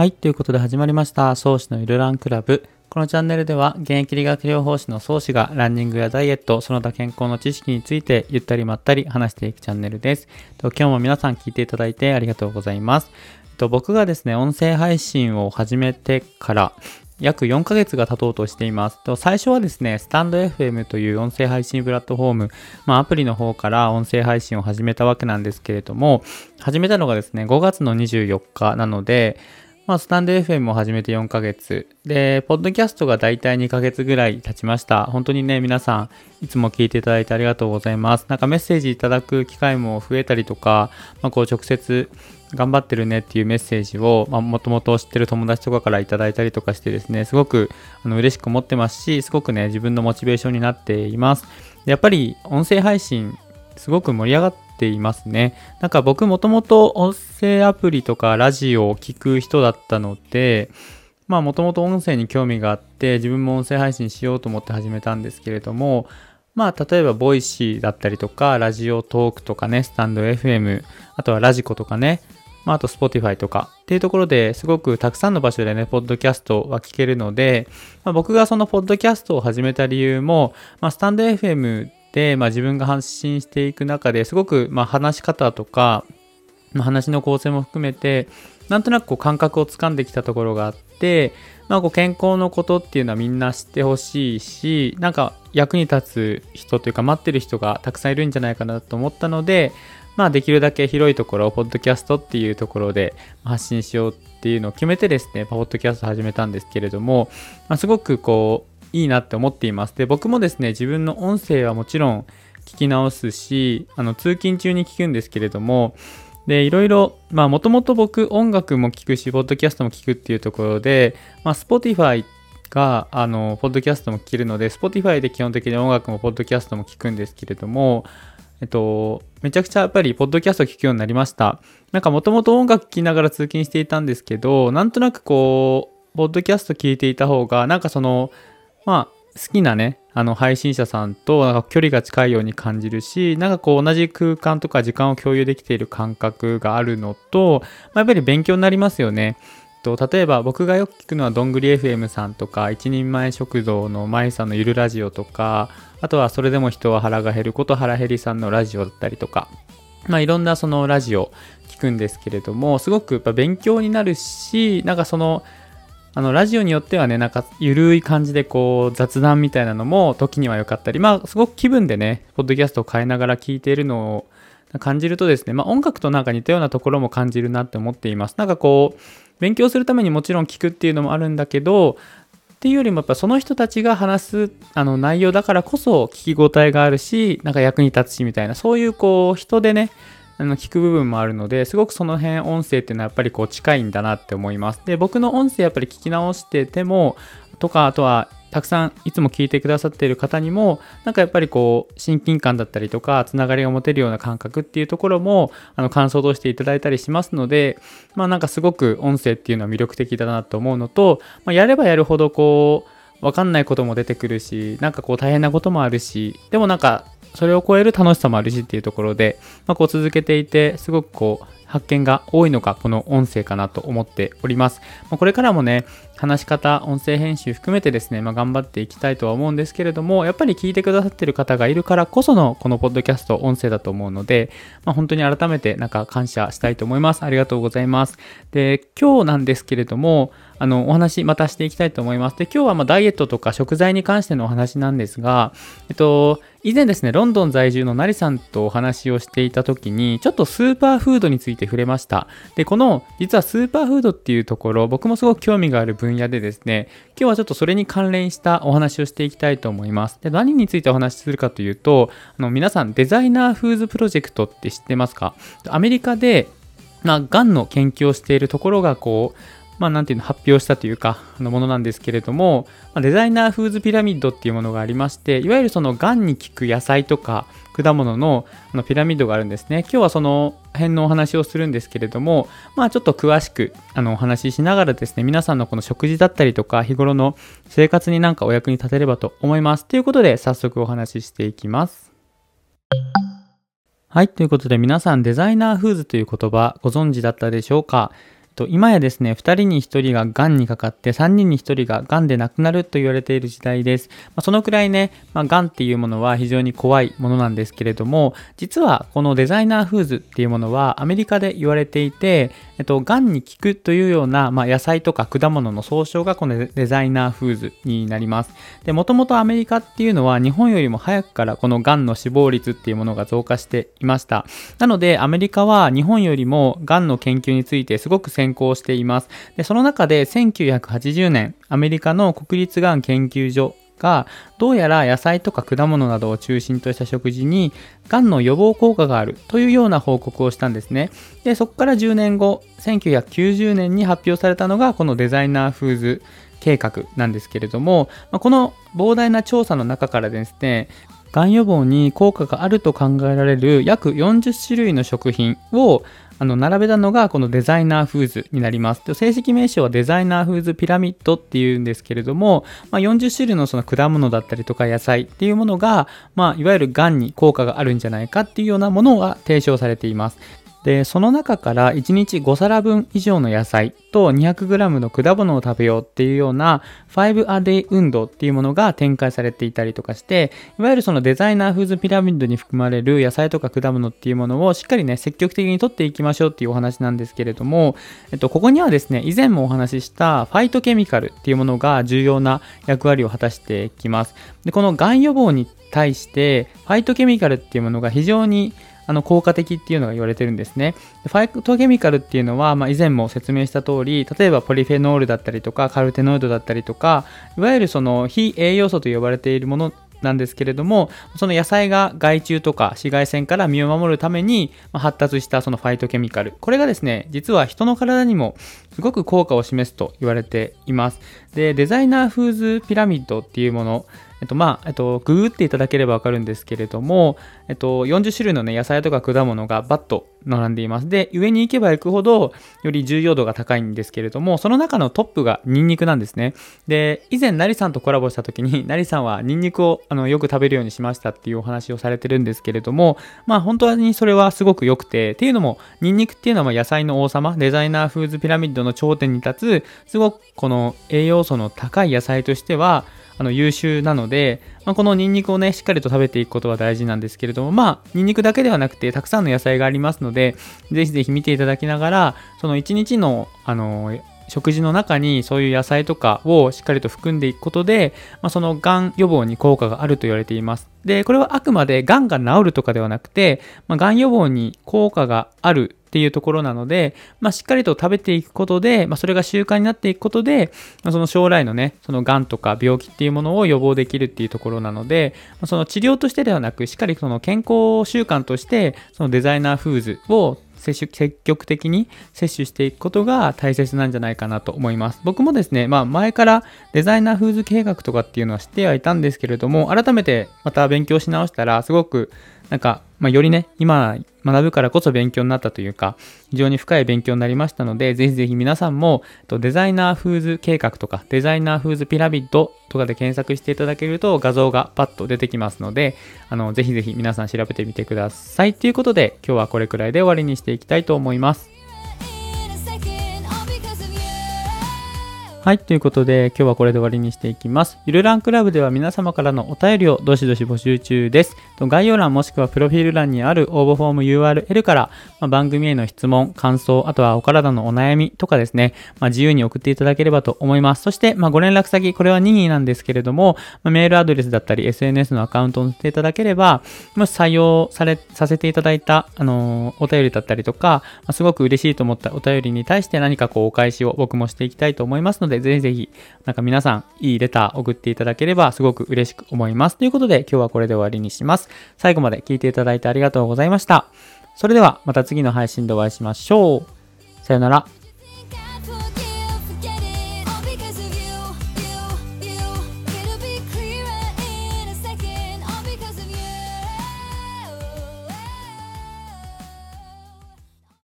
はい。ということで始まりました。創始のゆるランクラブ。このチャンネルでは、現役理学療法士の創始がランニングやダイエット、その他健康の知識についてゆったりまったり話していくチャンネルです。今日も皆さん聞いていただいてありがとうございます。僕がですね、音声配信を始めてから、約4ヶ月が経とうとしています。最初はですね、スタンド FM という音声配信プラットフォーム、まあ、アプリの方から音声配信を始めたわけなんですけれども、始めたのがですね、5月の24日なので、まあ、スタンド FM を始めて4ヶ月。で、ポッドキャストがだいたい2ヶ月ぐらい経ちました。本当にね、皆さん、いつも聞いていただいてありがとうございます。なんかメッセージいただく機会も増えたりとか、まあ、こう直接、頑張ってるねっていうメッセージを、まあ、もともと知ってる友達とかからいただいたりとかしてですね、すごくあの嬉しく思ってますし、すごくね、自分のモチベーションになっています。やっぱり音声配信、すごく盛り上がっていますね。なんか僕もともと音声アプリとかラジオを聞く人だったので、まあもともと音声に興味があって、自分も音声配信しようと思って始めたんですけれども、まあ例えばボイシーだったりとか、ラジオトークとかね、スタンド FM、あとはラジコとかね、まあ、あと Spotify とかっていうところですごくたくさんの場所でね、ポッドキャストは聞けるので、まあ、僕がそのポッドキャストを始めた理由も、まあ、スタンド FM で、まあ、自分が発信していく中ですごく、まあ、話し方とか、まあ、話の構成も含めて、なんとなくこう感覚をつかんできたところがあって、まあ、こう健康のことっていうのはみんな知ってほしいし、なんか役に立つ人というか待ってる人がたくさんいるんじゃないかなと思ったので、まあできるだけ広いところを、ポッドキャストっていうところで発信しようっていうのを決めてですね、ポッドキャスト始めたんですけれども、まあ、すごくこう、いいなって思っています。で、僕もですね、自分の音声はもちろん聞き直すし、あの、通勤中に聞くんですけれども、で、いろいろ、まあ、もともと僕、音楽も聞くし、ポッドキャストも聞くっていうところで、まあ、Spotify が、あの、ポッドキャストも聞けるので、Spotify で基本的に音楽もポッドキャストも聞くんですけれども、えっと、めちゃくちゃやっぱり、ポッドキャスト聞くようになりました。なんかもともと音楽聴きながら通勤していたんですけど、なんとなくこう、ポッドキャスト聞いていた方が、なんかその、まあ、好きなね、あの配信者さんとなんか距離が近いように感じるし、なんかこう同じ空間とか時間を共有できている感覚があるのと、まあ、やっぱり勉強になりますよね。と例えば僕がよく聞くのはどんぐり FM さんとか一人前食堂のまいさんのゆるラジオとかあとはそれでも人は腹が減ること腹減りさんのラジオだったりとかまあいろんなそのラジオ聞くんですけれどもすごくやっぱ勉強になるしなんかそのあのラジオによってはねなんかゆるい感じでこう雑談みたいなのも時には良かったりまあすごく気分でねポッドキャストを変えながら聞いているのを感じるとですねまあ音楽となんか似たようなところも感じるなって思っています。なんかこう勉強するためにもちろん聞くっていうのもあるんだけどっていうよりもやっぱその人たちが話すあの内容だからこそ聞き応えがあるしなんか役に立つしみたいなそういうこう人でねあの聞く部分もあるのですごくその辺音声っていうのはやっぱりこう近いんだなって思います。で僕の音声やっぱり聞き直しててもとかあとはたくさんいつも聞いてくださっている方にもなんかやっぱりこう親近感だったりとかつながりが持てるような感覚っていうところもあの感想としていただいたりしますのでまあなんかすごく音声っていうのは魅力的だなと思うのと、まあ、やればやるほどこうわかんないことも出てくるしなんかこう大変なこともあるしでもなんかそれを超える楽しさもあるしっていうところで、まあ、こう続けていてすごくこう発見が多いのがこの音声かなと思っております。ま、これからもね、話し方、音声編集含めてですね、まあ、頑張っていきたいとは思うんですけれども、やっぱり聞いてくださってる方がいるからこそのこのポッドキャスト音声だと思うので、まあ、本当に改めてなんか感謝したいと思います。ありがとうございます。で、今日なんですけれども、あの、お話またしていきたいと思います。で、今日はまダイエットとか食材に関してのお話なんですが、えっと、以前ですね、ロンドン在住のナリさんとお話をしていた時に、ちょっとスーパーフードについてて触れました。で、この、実はスーパーフードっていうところ、僕もすごく興味がある分野でですね、今日はちょっとそれに関連したお話をしていきたいと思います。で、何についてお話しするかというと、あの皆さん、デザイナーフーズプロジェクトって知ってますか？アメリカで、まあ、がんの研究をしているところが、こう、まあ、なんていうの、発表したというか、あのものなんですけれども、まあ、デザイナーフーズピラミッドっていうものがありまして、いわゆるその、がんに効く野菜とか、果物のあのピラミッドがあるんですね。今日はその辺のお話をするんですけれども、まあちょっと詳しくあのお話ししながらですね、皆さんのこの食事だったりとか、日頃の生活になんかお役に立てればと思います。ということで、早速お話ししていきます。はい。ということで、皆さん、デザイナーフーズという言葉ご存知だったでしょうか？と、今やですね、2人に1人が癌にかかって、3人に1人が癌で亡くなると言われている時代です。まあ、そのくらいね、まあ、癌っていうものは非常に怖いものなんですけれども、実はこのデザイナーフーズっていうものはアメリカで言われていて、えっと、癌に効くというような、まあ、野菜とか果物の総称がこのデザイナーフーズになります。で、もともとアメリカっていうのは日本よりも早くからこの癌の死亡率っていうものが増加していました。なので、アメリカは日本よりも癌の研究についてすごく先行しています。で、その中で1980年、アメリカの国立がん研究所が、どうやら野菜とか果物などを中心とした食事に、がんの予防効果があるというような報告をしたんですね。で、そこから10年後、1990年に発表されたのが、このデザイナーフーズ計画なんですけれども、この膨大な調査の中からですね、がん予防に効果があると考えられる約40種類の食品をあの並べたのがこのデザイナーフーズになります。正式名称はデザイナーフーズピラミッドっていうんですけれども、まあ、40種類のその果物だったりとか野菜っていうものが、まあ、いわゆるがんに効果があるんじゃないかっていうようなものが提唱されています。で、その中から1日5皿分以上の野菜と 200g の果物を食べようっていうような 5A 運動っていうものが展開されていたりとかして、いわゆるそのデザイナーフーズピラミッドに含まれる野菜とか果物っていうものをしっかりね、積極的にとっていきましょうっていうお話なんですけれども、えっと、ここにはですね、以前もお話ししたファイトケミカルっていうものが重要な役割を果たしてきます。で、このがん予防に対して、ファイトケミカルっていうものが非常にあの効果的っていうのが言われてるんですね。ファイトケミカルっていうのは、まあ、以前も説明した通り、例えばポリフェノールだったりとか、カルテノイドだったりとか、いわゆるその非栄養素と呼ばれているものなんですけれども、その野菜が害虫とか紫外線から身を守るために発達したそのファイトケミカル。これがですね、実は人の体にもすごく効果を示すと言われています。で、デザイナーフーズピラミッドっていうもの、えっと、まあ、えっと、ググっていただければわかるんですけれども、えっと、40種類のね、野菜とか果物がバッと並んでいます。で、上に行けば行くほど、より重要度が高いんですけれども、その中のトップがニンニクなんですね。で、以前、ナリさんとコラボした時に、ナリさんはニンニクをあのよく食べるようにしましたっていうお話をされてるんですけれども、まあ、本当にそれはすごく良くて、っていうのも、ニンニクっていうのは野菜の王様、デザイナーフーズピラミッドの頂点に立つ、すごくこの栄養素の高い野菜としては、あの優秀なので、まあ、このニンニクをね、しっかりと食べていくことは大事なんですけれども、まあ、ニンニクだけではなくて、たくさんの野菜がありますので、ぜひぜひ見ていただきながら、その一日の、あの、食事の中にそういう野菜とかをしっかりと含んでいくことで、まあ、そのがん予防に効果があると言われています。で、これはあくまでがんが治るとかではなくて、まあ、がん予防に効果があるっていうところなので、まあ、しっかりと食べていくことで、まあ、それが習慣になっていくことで、まあ、その将来のね、その癌とか病気っていうものを予防できるっていうところなので、まあ、その治療としてではなく、しっかりその健康習慣として、そのデザイナーフーズを接種積極的に摂取していくことが大切なんじゃないかなと思います。僕もですね、まあ前からデザイナーフーズ計画とかっていうのは知ってはいたんですけれども、改めてまた勉強し直したら、すごくなんか、まあ、よりね、今学ぶからこそ勉強になったというか、非常に深い勉強になりましたので、ぜひぜひ皆さんも、デザイナーフーズ計画とか、デザイナーフーズピラミッドとかで検索していただけると画像がパッと出てきますので、あの、ぜひぜひ皆さん調べてみてください。ということで、今日はこれくらいで終わりにしていきたいと思います。はい、ということで今日はこれで終わりにしていきます。ゆるランクラブでは皆様からのお便りをどしどし募集中です。概要欄もしくはプロフィール欄にある応募フォーム URL から、まあ、番組への質問、感想、あとはお体のお悩みとかですね、まあ、自由に送っていただければと思います。そして、まあ、ご連絡先、これは任意なんですけれども、まあメールアドレスだったり SNS のアカウントを載せていただければ、もし採用され、させていただいた、あのー、お便りだったりとか、ますごく嬉しいと思ったお便りに対して何かこうお返しを僕もしていきたいと思いますのでで、ぜひぜひ、なんか皆さん、いいレター送っていただければすごく嬉しく思います。ということで、今日はこれで終わりにします。最後まで聞いていただいてありがとうございました。それではまた次の配信でお会いしましょう。さよなら。